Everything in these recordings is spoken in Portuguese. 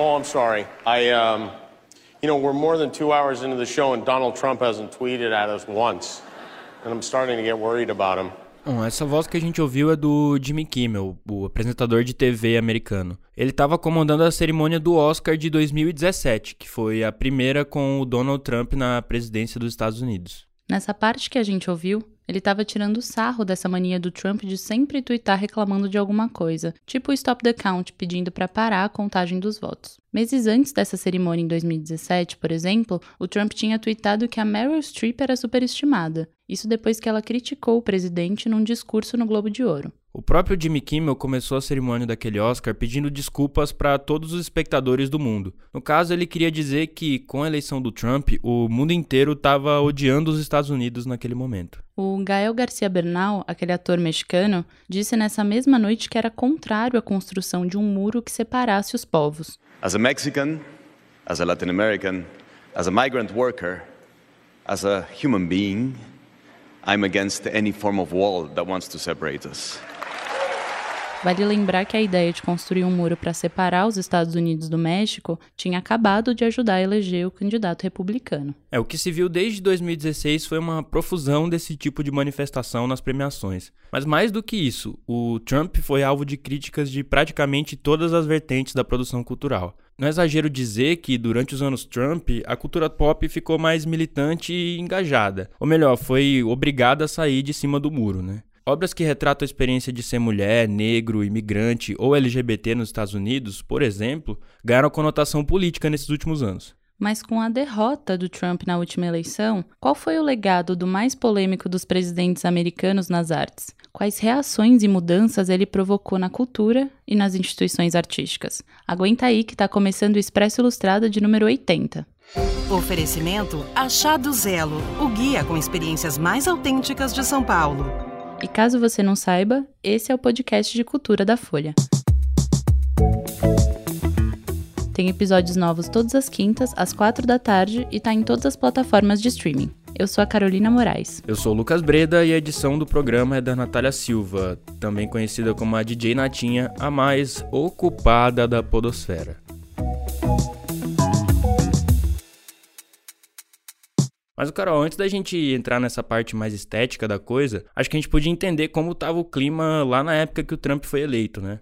Oh, I'm sorry. I, um, you know, we're more than two hours into the show and Donald Trump hasn't tweeted at us once. And I'm starting to get worried about him. Bom, essa voz que a gente ouviu é do Jimmy Kimmel, o apresentador de TV americano. Ele estava comandando a cerimônia do Oscar de 2017, que foi a primeira com o Donald Trump na presidência dos Estados Unidos. Nessa parte que a gente ouviu, ele estava tirando sarro dessa mania do Trump de sempre twittar reclamando de alguma coisa, tipo o Stop the Count pedindo para parar a contagem dos votos. Meses antes dessa cerimônia em 2017, por exemplo, o Trump tinha tweetado que a Meryl Streep era superestimada. Isso depois que ela criticou o presidente num discurso no Globo de Ouro. O próprio Jimmy Kimmel começou a cerimônia daquele Oscar pedindo desculpas para todos os espectadores do mundo. No caso, ele queria dizer que, com a eleição do Trump, o mundo inteiro estava odiando os Estados Unidos naquele momento. O Gael Garcia Bernal, aquele ator mexicano, disse nessa mesma noite que era contrário à construção de um muro que separasse os povos. As a Mexican, as a Latin American, as a migrant worker, as a human being, I'm against any form of wall that wants to separate us. Vale lembrar que a ideia de construir um muro para separar os Estados Unidos do México tinha acabado de ajudar a eleger o candidato republicano. É, o que se viu desde 2016 foi uma profusão desse tipo de manifestação nas premiações. Mas mais do que isso, o Trump foi alvo de críticas de praticamente todas as vertentes da produção cultural. Não é exagero dizer que, durante os anos Trump, a cultura pop ficou mais militante e engajada. Ou melhor, foi obrigada a sair de cima do muro, né? Obras que retratam a experiência de ser mulher, negro, imigrante ou LGBT nos Estados Unidos, por exemplo, ganharam conotação política nesses últimos anos. Mas com a derrota do Trump na última eleição, qual foi o legado do mais polêmico dos presidentes americanos nas artes? Quais reações e mudanças ele provocou na cultura e nas instituições artísticas? Aguenta aí que está começando o Expresso Ilustrada de número 80. Oferecimento Achado Zelo, o guia com experiências mais autênticas de São Paulo. E caso você não saiba, esse é o podcast de cultura da Folha. Tem episódios novos todas as quintas, às quatro da tarde e tá em todas as plataformas de streaming. Eu sou a Carolina Moraes. Eu sou o Lucas Breda e a edição do programa é da Natália Silva, também conhecida como a DJ Natinha, a mais ocupada da podosfera. Mas, Carol, antes da gente entrar nessa parte mais estética da coisa, acho que a gente podia entender como estava o clima lá na época que o Trump foi eleito, né?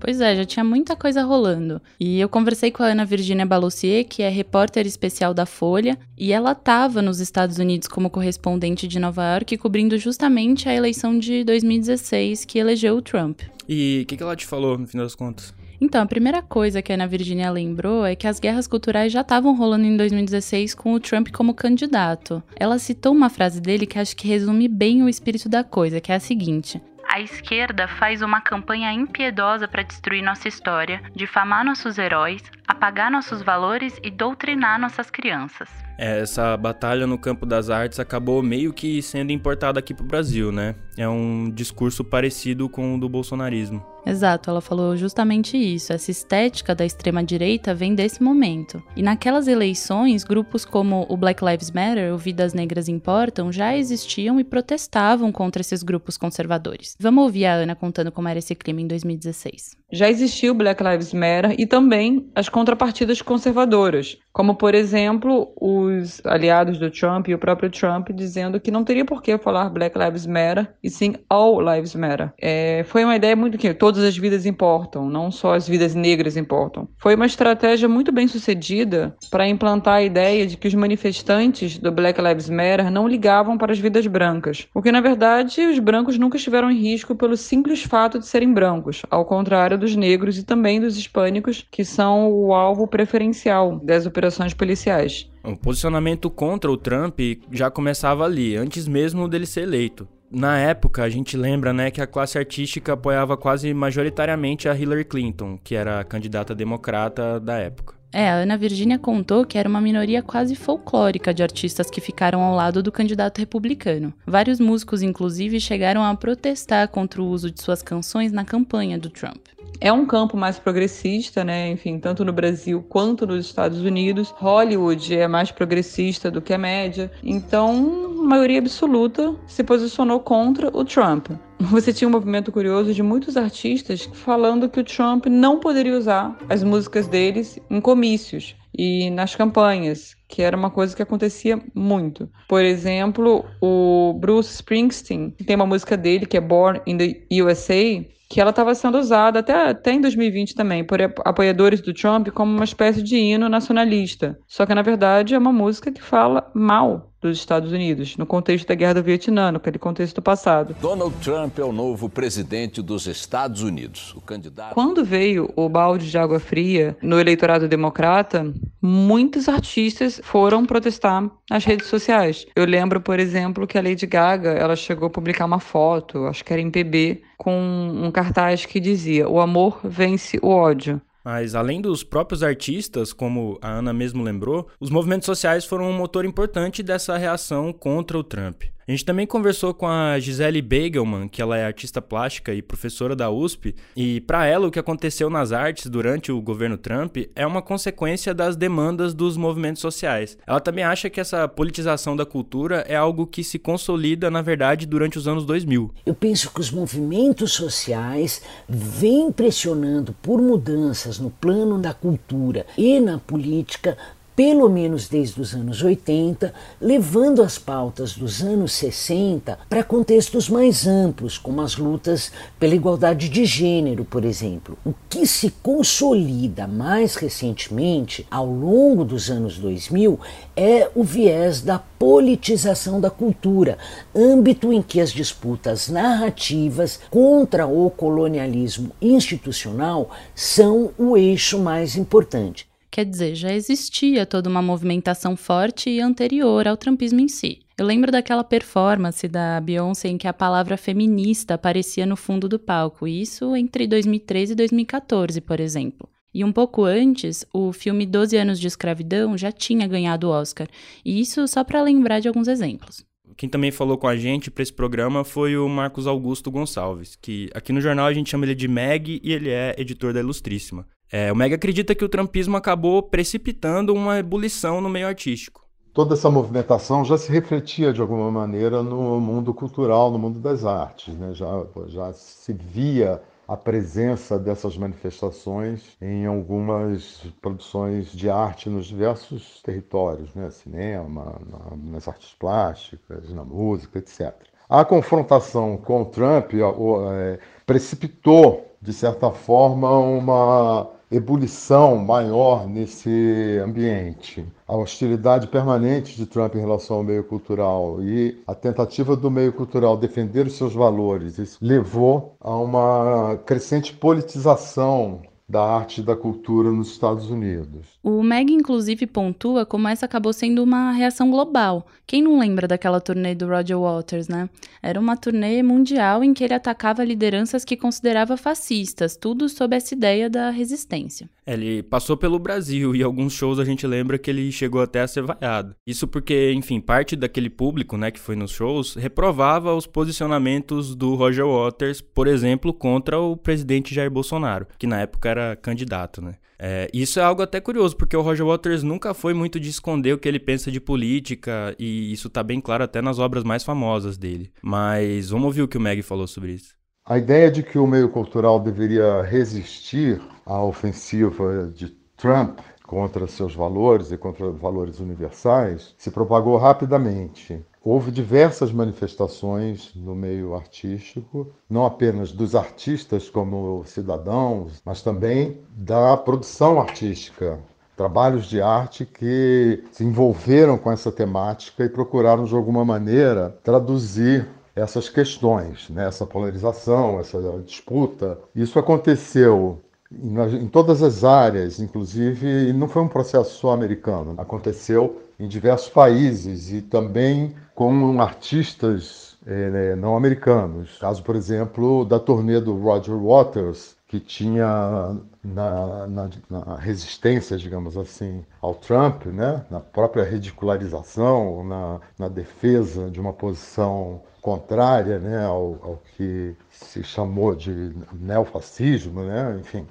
Pois é, já tinha muita coisa rolando. E eu conversei com a Ana Virginia Balussier, que é repórter especial da Folha, e ela estava nos Estados Unidos como correspondente de Nova York, cobrindo justamente a eleição de 2016 que elegeu o Trump. E o que, que ela te falou, no fim das contas? Então, a primeira coisa que a Ana Virginia lembrou é que as guerras culturais já estavam rolando em 2016 com o Trump como candidato. Ela citou uma frase dele que acho que resume bem o espírito da coisa, que é a seguinte: a esquerda faz uma campanha impiedosa para destruir nossa história, difamar nossos heróis, apagar nossos valores e doutrinar nossas crianças. É, essa batalha no campo das artes acabou meio que sendo importada aqui para o Brasil, né? É um discurso parecido com o do bolsonarismo. Exato, ela falou justamente isso. Essa estética da extrema-direita vem desse momento. E naquelas eleições, grupos como o Black Lives Matter, o Vidas Negras Importam, já existiam e protestavam contra esses grupos conservadores. Vamos ouvir a Ana contando como era esse clima em 2016. Já existiu o Black Lives Matter e também as contrapartidas conservadoras, como, por exemplo, os aliados do Trump e o próprio Trump dizendo que não teria por que falar Black Lives Matter e sim All Lives Matter. É, foi uma ideia muito que todas as vidas importam, não só as vidas negras importam. Foi uma estratégia muito bem sucedida para implantar a ideia de que os manifestantes do Black Lives Matter não ligavam para as vidas brancas, porque na verdade os brancos nunca estiveram em risco pelo simples fato de serem brancos, ao contrário dos negros e também dos hispânicos, que são o alvo preferencial das operações policiais. O posicionamento contra o Trump já começava ali, antes mesmo dele ser eleito. Na época, a gente lembra né, que a classe artística apoiava quase majoritariamente a Hillary Clinton, que era a candidata democrata da época. É, a Ana Virginia contou que era uma minoria quase folclórica de artistas que ficaram ao lado do candidato republicano. Vários músicos, inclusive, chegaram a protestar contra o uso de suas canções na campanha do Trump. É um campo mais progressista, né? Enfim, tanto no Brasil quanto nos Estados Unidos. Hollywood é mais progressista do que a média. Então, a maioria absoluta se posicionou contra o Trump. você tinha um movimento curioso de muitos artistas falando que o Trump não poderia usar as músicas deles em comícios e nas campanhas, que era uma coisa que acontecia muito. Por exemplo, o Bruce Springsteen tem uma música dele que é Born in the USA, que ela estava sendo usada até, até em 2020 também por apoiadores do Trump como uma espécie de hino nacionalista. Só que na verdade é uma música que fala mal dos Estados Unidos, no contexto da Guerra do Vietnã, naquele contexto passado. Donald Trump é o novo presidente dos Estados Unidos. O candidato. Quando veio o balde de água fria no eleitorado democrata, muitos artistas foram protestar nas redes sociais. Eu lembro, por exemplo, que a Lady Gaga, ela chegou a publicar uma foto, acho que era em PB, com um cartaz que dizia: "O amor vence o ódio". Mas além dos próprios artistas, como a Ana mesmo lembrou, os movimentos sociais foram um motor importante dessa reação contra o Trump. A gente também conversou com a Gisele Begelman, que ela é artista plástica e professora da USP, e para ela o que aconteceu nas artes durante o governo Trump é uma consequência das demandas dos movimentos sociais. Ela também acha que essa politização da cultura é algo que se consolida, na verdade, durante os anos 2000. Eu penso que os movimentos sociais vêm pressionando por mudanças no plano da cultura e na política pelo menos desde os anos 80, levando as pautas dos anos 60 para contextos mais amplos, como as lutas pela igualdade de gênero, por exemplo. O que se consolida mais recentemente, ao longo dos anos 2000, é o viés da politização da cultura, âmbito em que as disputas narrativas contra o colonialismo institucional são o eixo mais importante. Quer dizer, já existia toda uma movimentação forte e anterior ao trumpismo em si. Eu lembro daquela performance da Beyoncé em que a palavra feminista aparecia no fundo do palco, isso entre 2013 e 2014, por exemplo. E um pouco antes, o filme 12 anos de escravidão já tinha ganhado o Oscar, e isso só para lembrar de alguns exemplos. Quem também falou com a gente para esse programa foi o Marcos Augusto Gonçalves, que aqui no jornal a gente chama ele de Meg e ele é editor da Ilustríssima. É, o Meg acredita que o trumpismo acabou precipitando uma ebulição no meio artístico. Toda essa movimentação já se refletia de alguma maneira no mundo cultural, no mundo das artes. Né? Já, já se via a presença dessas manifestações em algumas produções de arte nos diversos territórios, né? cinema, na, nas artes plásticas, na música, etc. A confrontação com o Trump é, precipitou, de certa forma, uma ebulição maior nesse ambiente. A hostilidade permanente de Trump em relação ao meio cultural e a tentativa do meio cultural defender os seus valores isso levou a uma crescente politização da arte e da cultura nos Estados Unidos. O Meg, inclusive, pontua como essa acabou sendo uma reação global. Quem não lembra daquela turnê do Roger Waters, né? Era uma turnê mundial em que ele atacava lideranças que considerava fascistas, tudo sob essa ideia da resistência. Ele passou pelo Brasil e alguns shows a gente lembra que ele chegou até a ser vaiado. Isso porque, enfim, parte daquele público, né, que foi nos shows, reprovava os posicionamentos do Roger Waters, por exemplo, contra o presidente Jair Bolsonaro, que na época era candidato, né? É, isso é algo até curioso, porque o Roger Waters nunca foi muito de esconder o que ele pensa de política, e isso tá bem claro até nas obras mais famosas dele. Mas vamos ouvir o que o Meg falou sobre isso. A ideia de que o meio cultural deveria resistir à ofensiva de Trump contra seus valores e contra valores universais se propagou rapidamente. Houve diversas manifestações no meio artístico, não apenas dos artistas como cidadãos, mas também da produção artística. Trabalhos de arte que se envolveram com essa temática e procuraram, de alguma maneira, traduzir essas questões, né? essa polarização, essa disputa. Isso aconteceu em, todas as áreas, inclusive, não foi um processo só americano, aconteceu em diversos países e também com artistas é, não americanos. Caso, por exemplo, da turnê do Roger Waters, que tinha na, na, na, resistência, digamos assim, ao Trump, né? na própria ridicularização, na, na defesa de uma posição contrária né? ao, ao que se chamou de neofascismo, né? enfim.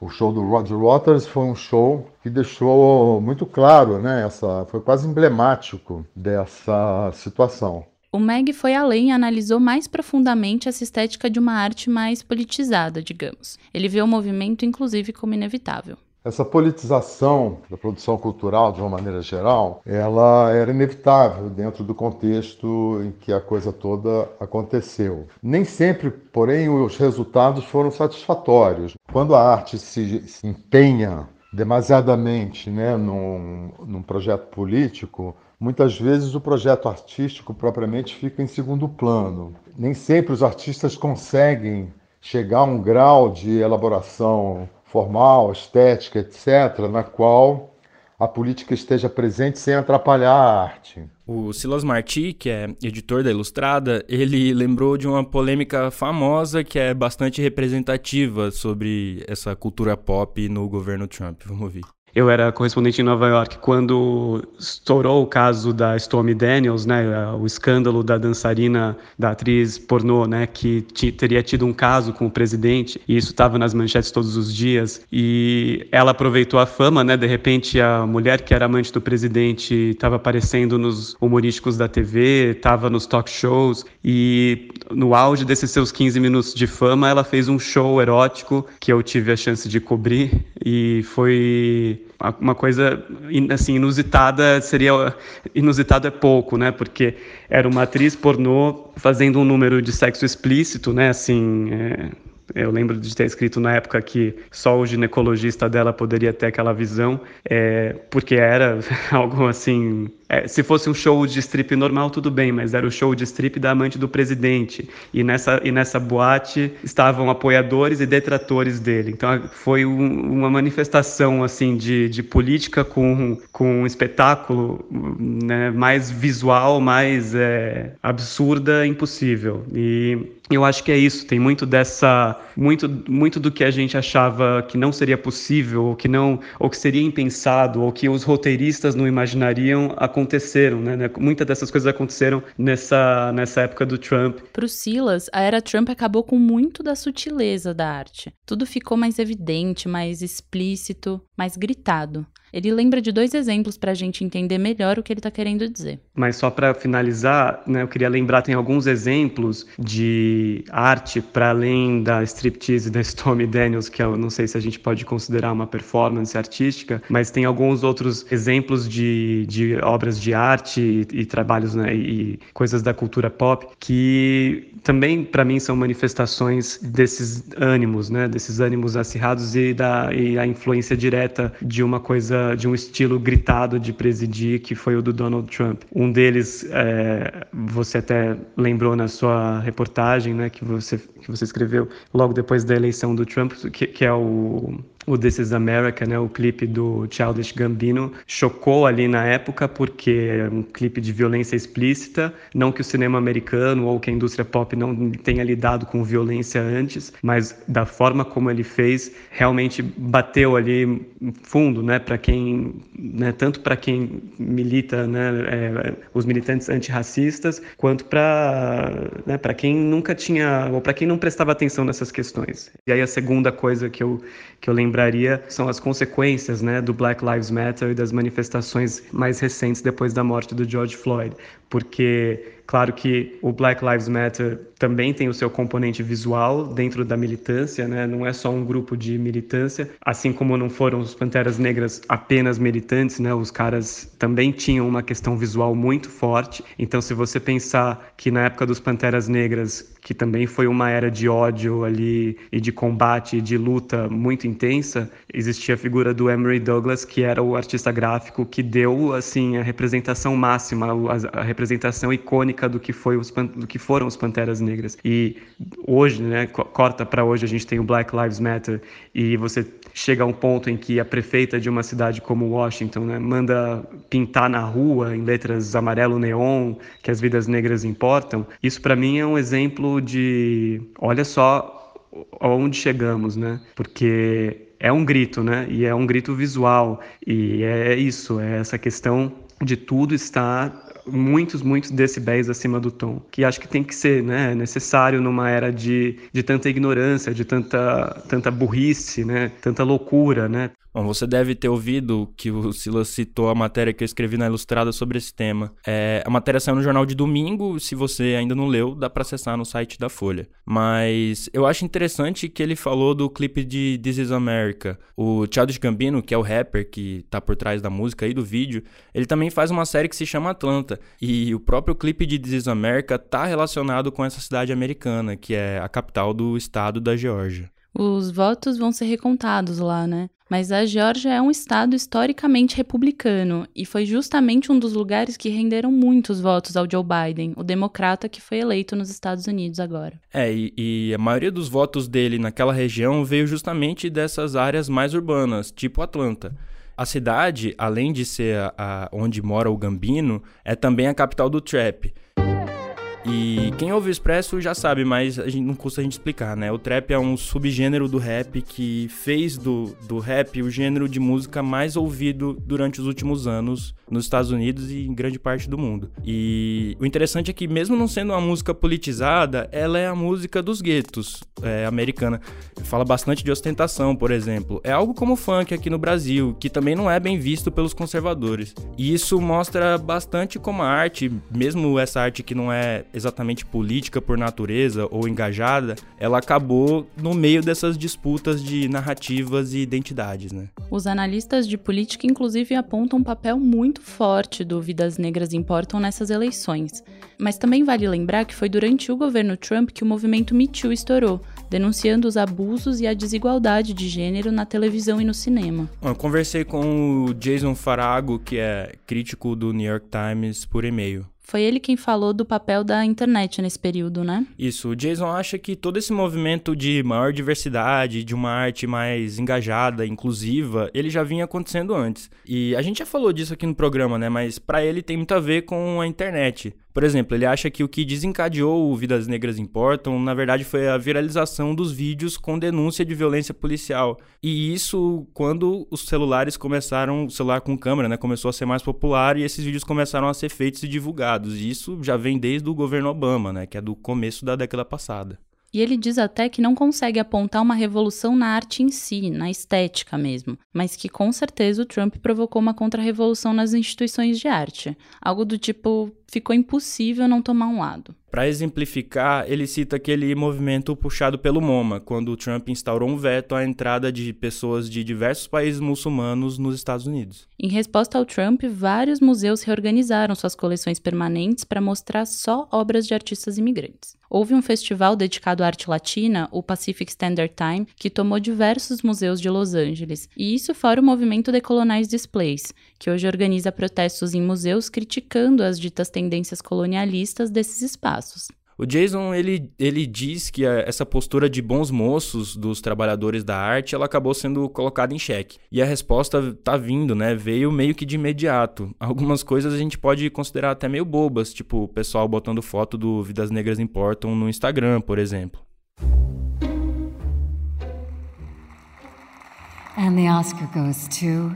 O show do Roger Waters foi um show que deixou muito claro, né? Essa, foi quase emblemático dessa situação. O Meg foi além e analisou mais profundamente essa estética de uma arte mais politizada, digamos. Ele vê o movimento, inclusive, como inevitável. Essa politização da produção cultural, de uma maneira geral, ela era inevitável dentro do contexto em que a coisa toda aconteceu. Nem sempre, porém, os resultados foram satisfatórios. Quando a arte se empenha demasiadamente né, num, num projeto político, muitas vezes o projeto artístico propriamente fica em segundo plano. Nem sempre os artistas conseguem chegar a um grau de elaboração formal, estética, etc., na qual a política esteja presente sem atrapalhar a arte. O Silas Marti, que é editor da Ilustrada, ele lembrou de uma polêmica famosa que é bastante representativa sobre essa cultura pop no governo Trump. Vamos ouvir. Eu era correspondente em Nova York quando estourou o caso da Stormy Daniels, né, o escândalo da dançarina, da atriz pornô, né, que teria tido um caso com o presidente, e isso estava nas manchetes todos os dias, e ela aproveitou a fama, né, de repente a mulher que era amante do presidente estava aparecendo nos humorísticos da TV, estava nos talk shows, e no auge desses seus 15 minutos de fama, ela fez um show erótico que eu tive a chance de cobrir, e foi uma coisa assim inusitada seria inusitado é pouco, né? Porque era uma atriz pornô fazendo um número de sexo explícito, né? Assim, é, eu lembro de ter escrito na época que só o ginecologista dela poderia ter aquela visão, é, porque era algo assim é, se fosse um show de strip normal, tudo bem, mas era o show de strip da amante do presidente. E nessa, e nessa boate estavam apoiadores e detratores dele. Então foi um, uma manifestação assim de, de política com, com um espetáculo né, mais visual, mais é, absurda, impossível. E eu acho que é isso. Tem muito dessa, muito, muito do que a gente achava que não seria possível, ou que não, ou que seria impensado, ou que os roteiristas não imaginariam aconteceram, né? né? Muitas dessas coisas aconteceram nessa, nessa época do Trump. Para o Silas, a era Trump acabou com muito da sutileza da arte. Tudo ficou mais evidente, mais explícito, mais gritado. Ele lembra de dois exemplos para a gente entender melhor o que ele está querendo dizer. Mas só para finalizar, né, eu queria lembrar, tem alguns exemplos de arte para além da striptease da Stormy Daniels, que eu não sei se a gente pode considerar uma performance artística, mas tem alguns outros exemplos de, de obras de arte e, e trabalhos né, e coisas da cultura pop que também para mim são manifestações desses ânimos, né, desses ânimos acirrados e da e a influência direta de uma coisa, de um estilo gritado de presidir que foi o do Donald Trump. Um deles, é, você até lembrou na sua reportagem, né, que você que você escreveu logo depois da eleição do Trump, que, que é o o This Is America, né, o clipe do Childish Gambino, chocou ali na época porque é um clipe de violência explícita, não que o cinema americano ou que a indústria pop não tenha lidado com violência antes, mas da forma como ele fez, realmente bateu ali fundo, né, para quem, né, tanto para quem milita, né, é, os militantes antirracistas, quanto para né, para quem nunca tinha ou para quem não prestava atenção nessas questões. E aí a segunda coisa que eu que eu lembraria são as consequências né, do Black Lives Matter e das manifestações mais recentes depois da morte do George Floyd, porque Claro que o Black Lives Matter também tem o seu componente visual dentro da militância, né? não é só um grupo de militância, assim como não foram os Panteras Negras apenas militantes, né? os caras também tinham uma questão visual muito forte. Então, se você pensar que na época dos Panteras Negras, que também foi uma era de ódio ali e de combate e de luta muito intensa, existia a figura do Emery Douglas, que era o artista gráfico que deu assim a representação máxima, a representação icônica do que, foi os, do que foram os Panteras Negras. E hoje, né, corta para hoje, a gente tem o Black Lives Matter e você chega a um ponto em que a prefeita de uma cidade como Washington né, manda pintar na rua em letras amarelo neon que as vidas negras importam. Isso para mim é um exemplo de, olha só aonde chegamos, né? Porque é um grito, né? E é um grito visual. E é isso, é essa questão de tudo estar muitos, muitos decibéis acima do tom, que acho que tem que ser né, necessário numa era de, de tanta ignorância, de tanta, tanta burrice, né, tanta loucura, né? Bom, você deve ter ouvido que o Silas citou a matéria que eu escrevi na Ilustrada sobre esse tema. É, a matéria saiu no jornal de domingo, se você ainda não leu, dá para acessar no site da Folha. Mas eu acho interessante que ele falou do clipe de This Is America. O Childish Gambino, que é o rapper que tá por trás da música e do vídeo, ele também faz uma série que se chama Atlanta. E o próprio clipe de This Is America tá relacionado com essa cidade americana, que é a capital do estado da Geórgia. Os votos vão ser recontados lá, né? Mas a Geórgia é um estado historicamente republicano e foi justamente um dos lugares que renderam muitos votos ao Joe Biden, o democrata que foi eleito nos Estados Unidos agora. É, e, e a maioria dos votos dele naquela região veio justamente dessas áreas mais urbanas, tipo Atlanta. A cidade, além de ser a, a, onde mora o Gambino, é também a capital do trap. E quem ouve o Expresso já sabe, mas a gente, não custa a gente explicar, né? O trap é um subgênero do rap que fez do, do rap o gênero de música mais ouvido durante os últimos anos nos Estados Unidos e em grande parte do mundo. E o interessante é que, mesmo não sendo uma música politizada, ela é a música dos guetos é, americana. Fala bastante de ostentação, por exemplo. É algo como o funk aqui no Brasil, que também não é bem visto pelos conservadores. E isso mostra bastante como a arte, mesmo essa arte que não é exatamente política por natureza ou engajada, ela acabou no meio dessas disputas de narrativas e identidades, né? Os analistas de política, inclusive, apontam um papel muito forte do Vidas Negras Importam nessas eleições. Mas também vale lembrar que foi durante o governo Trump que o movimento Me Too estourou, denunciando os abusos e a desigualdade de gênero na televisão e no cinema. Eu conversei com o Jason Farago, que é crítico do New York Times, por e-mail. Foi ele quem falou do papel da internet nesse período, né? Isso. O Jason acha que todo esse movimento de maior diversidade, de uma arte mais engajada, inclusiva, ele já vinha acontecendo antes. E a gente já falou disso aqui no programa, né? Mas para ele tem muito a ver com a internet. Por exemplo, ele acha que o que desencadeou o Vidas Negras Importam, na verdade, foi a viralização dos vídeos com denúncia de violência policial. E isso quando os celulares começaram, o celular com câmera, né, começou a ser mais popular e esses vídeos começaram a ser feitos e divulgados. E isso já vem desde o governo Obama, né, que é do começo da década passada. E ele diz até que não consegue apontar uma revolução na arte em si, na estética mesmo, mas que com certeza o Trump provocou uma contra-revolução nas instituições de arte. Algo do tipo, ficou impossível não tomar um lado. Para exemplificar, ele cita aquele movimento puxado pelo MoMA, quando o Trump instaurou um veto à entrada de pessoas de diversos países muçulmanos nos Estados Unidos. Em resposta ao Trump, vários museus reorganizaram suas coleções permanentes para mostrar só obras de artistas imigrantes. Houve um festival dedicado à arte latina, o Pacific Standard Time, que tomou diversos museus de Los Angeles, e isso fora o movimento Decolonize Displays, que hoje organiza protestos em museus criticando as ditas tendências colonialistas desses espaços. O Jason, ele, ele diz que a, essa postura de bons moços dos trabalhadores da arte, ela acabou sendo colocada em xeque. E a resposta tá vindo, né? Veio meio que de imediato. Algumas coisas a gente pode considerar até meio bobas, tipo o pessoal botando foto do Vidas Negras Importam no Instagram, por exemplo. And the Oscar goes to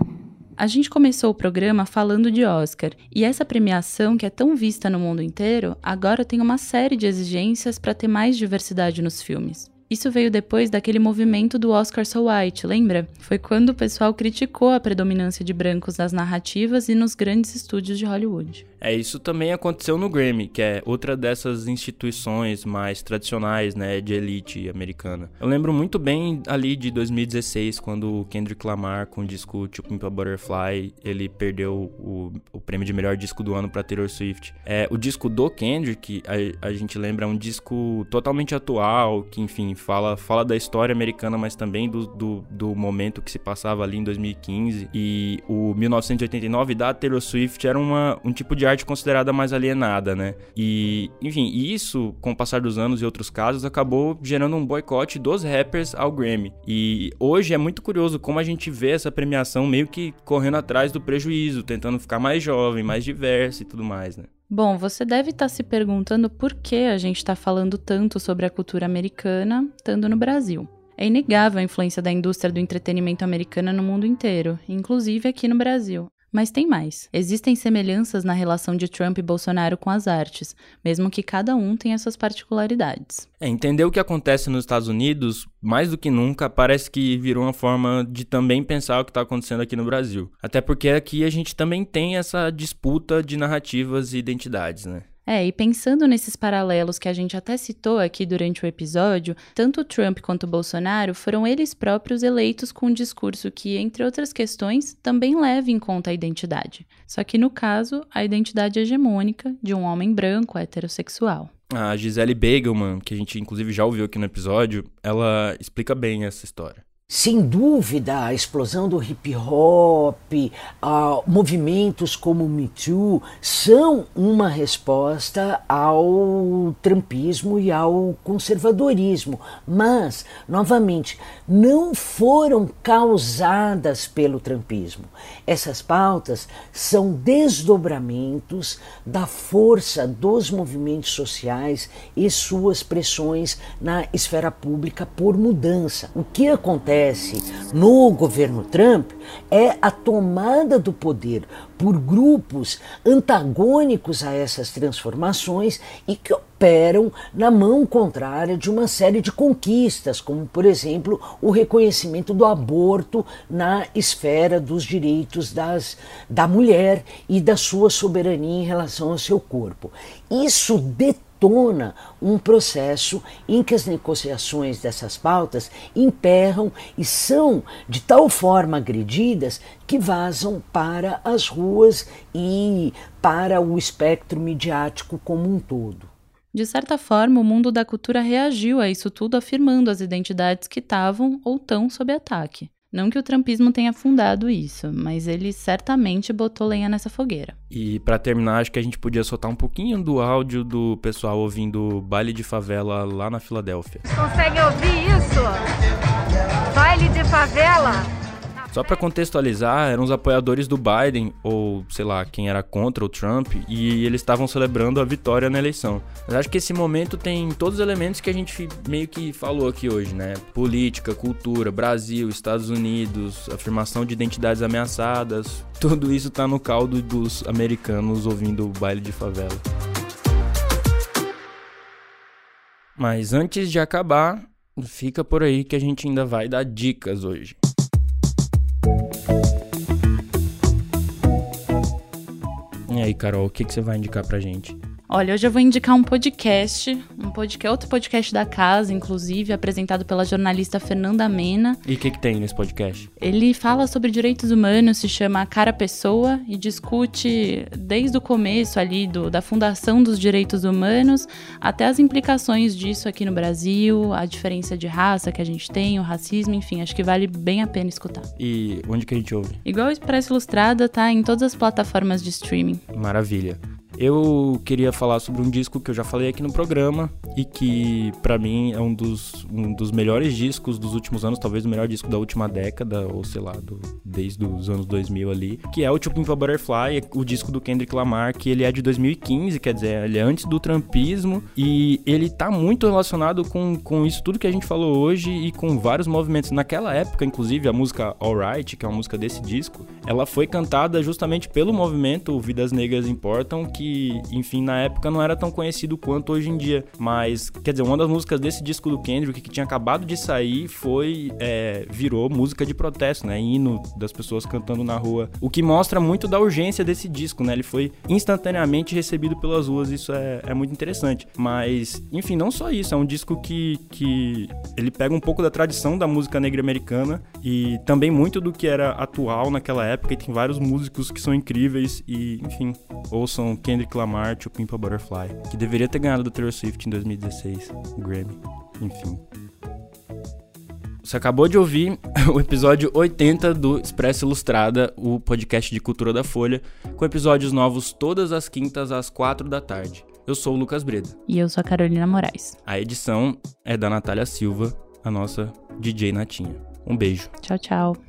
a gente começou o programa falando de Oscar, e essa premiação, que é tão vista no mundo inteiro, agora tem uma série de exigências para ter mais diversidade nos filmes. Isso veio depois daquele movimento do Oscar So White, lembra? Foi quando o pessoal criticou a predominância de brancos nas narrativas e nos grandes estúdios de Hollywood. É, isso também aconteceu no Grammy, que é outra dessas instituições mais tradicionais, né, de elite americana. Eu lembro muito bem ali de 2016, quando o Kendrick Lamar, com o disco To Pimp a Butterfly, ele perdeu o, o prêmio de melhor disco do ano para Taylor Swift. É, o disco do Kendrick, a, a gente lembra, é um disco totalmente atual, que, enfim, fala, fala da história americana, mas também do, do, do momento que se passava ali em 2015. E o 1989 da Taylor Swift era uma, um tipo de arte considerada mais alienada, né? E, enfim, isso, com o passar dos anos e outros casos, acabou gerando um boicote dos rappers ao Grammy. E hoje é muito curioso como a gente vê essa premiação meio que correndo atrás do prejuízo, tentando ficar mais jovem, mais diverso e tudo mais, né? Bom, você deve estar tá se perguntando por que a gente está falando tanto sobre a cultura americana, estando no Brasil. É inegável a influência da indústria do entretenimento americana no mundo inteiro, inclusive aqui no Brasil. Mas tem mais. Existem semelhanças na relação de Trump e Bolsonaro com as artes, mesmo que cada um tenha suas particularidades. É, entender o que acontece nos Estados Unidos, mais do que nunca, parece que virou uma forma de também pensar o que está acontecendo aqui no Brasil. Até porque aqui a gente também tem essa disputa de narrativas e identidades, né? É, e pensando nesses paralelos que a gente até citou aqui durante o episódio, tanto Trump quanto Bolsonaro foram eles próprios eleitos com um discurso que, entre outras questões, também leva em conta a identidade. Só que no caso, a identidade hegemônica de um homem branco heterossexual. A Gisele Begelman, que a gente inclusive já ouviu aqui no episódio, ela explica bem essa história. Sem dúvida, a explosão do hip hop, uh, movimentos como o Me Too são uma resposta ao trumpismo e ao conservadorismo, mas, novamente, não foram causadas pelo trumpismo. Essas pautas são desdobramentos da força dos movimentos sociais e suas pressões na esfera pública por mudança. O que acontece? Acontece no governo Trump é a tomada do poder por grupos antagônicos a essas transformações e que operam na mão contrária de uma série de conquistas, como, por exemplo, o reconhecimento do aborto na esfera dos direitos das, da mulher e da sua soberania em relação ao seu corpo. Isso detona tona um processo em que as negociações dessas pautas emperram e são de tal forma agredidas que vazam para as ruas e para o espectro midiático como um todo. De certa forma, o mundo da cultura reagiu a isso tudo afirmando as identidades que estavam ou estão sob ataque. Não que o trumpismo tenha fundado isso, mas ele certamente botou lenha nessa fogueira. E para terminar, acho que a gente podia soltar um pouquinho do áudio do pessoal ouvindo baile de favela lá na Filadélfia. Consegue ouvir isso? Baile de favela? Só para contextualizar, eram os apoiadores do Biden, ou sei lá, quem era contra o Trump, e eles estavam celebrando a vitória na eleição. Mas acho que esse momento tem todos os elementos que a gente meio que falou aqui hoje, né? Política, cultura, Brasil, Estados Unidos, afirmação de identidades ameaçadas. Tudo isso tá no caldo dos americanos ouvindo o baile de favela. Mas antes de acabar, fica por aí que a gente ainda vai dar dicas hoje. E aí, Carol, o que, que você vai indicar pra gente? Olha, hoje eu vou indicar um podcast, um podcast, outro podcast da casa, inclusive, apresentado pela jornalista Fernanda Mena. E o que, que tem nesse podcast? Ele fala sobre direitos humanos, se chama Cara Pessoa e discute desde o começo ali do, da fundação dos direitos humanos até as implicações disso aqui no Brasil, a diferença de raça que a gente tem, o racismo, enfim, acho que vale bem a pena escutar. E onde que a gente ouve? Igual Expresso Ilustrada, tá em todas as plataformas de streaming. Maravilha. Eu queria falar sobre um disco que eu já falei aqui no programa e que para mim é um dos, um dos melhores discos dos últimos anos, talvez o melhor disco da última década, ou sei lá, do, desde os anos 2000 ali, que é o To Pimp a Butterfly, o disco do Kendrick Lamar, que ele é de 2015, quer dizer, ele é antes do trampismo e ele tá muito relacionado com, com isso tudo que a gente falou hoje e com vários movimentos. Naquela época, inclusive, a música Alright, que é uma música desse disco, ela foi cantada justamente pelo movimento Vidas Negras Importam, que enfim, na época não era tão conhecido quanto hoje em dia. Mas, quer dizer, uma das músicas desse disco do Kendrick que tinha acabado de sair foi. É, virou música de protesto, né? Hino das pessoas cantando na rua. O que mostra muito da urgência desse disco, né? Ele foi instantaneamente recebido pelas ruas, isso é, é muito interessante. Mas, enfim, não só isso, é um disco que, que ele pega um pouco da tradição da música negra americana e também muito do que era atual naquela época. E tem vários músicos que são incríveis e, enfim, ouçam Kendrick Kendrick Lamar, To Pimp a Butterfly, que deveria ter ganhado do Taylor Swift em 2016, o Grammy. Enfim. Você acabou de ouvir o episódio 80 do Expresso Ilustrada, o podcast de cultura da Folha, com episódios novos todas as quintas às 4 da tarde. Eu sou o Lucas Breda. E eu sou a Carolina Moraes. A edição é da Natália Silva, a nossa DJ Natinha. Um beijo. Tchau, tchau.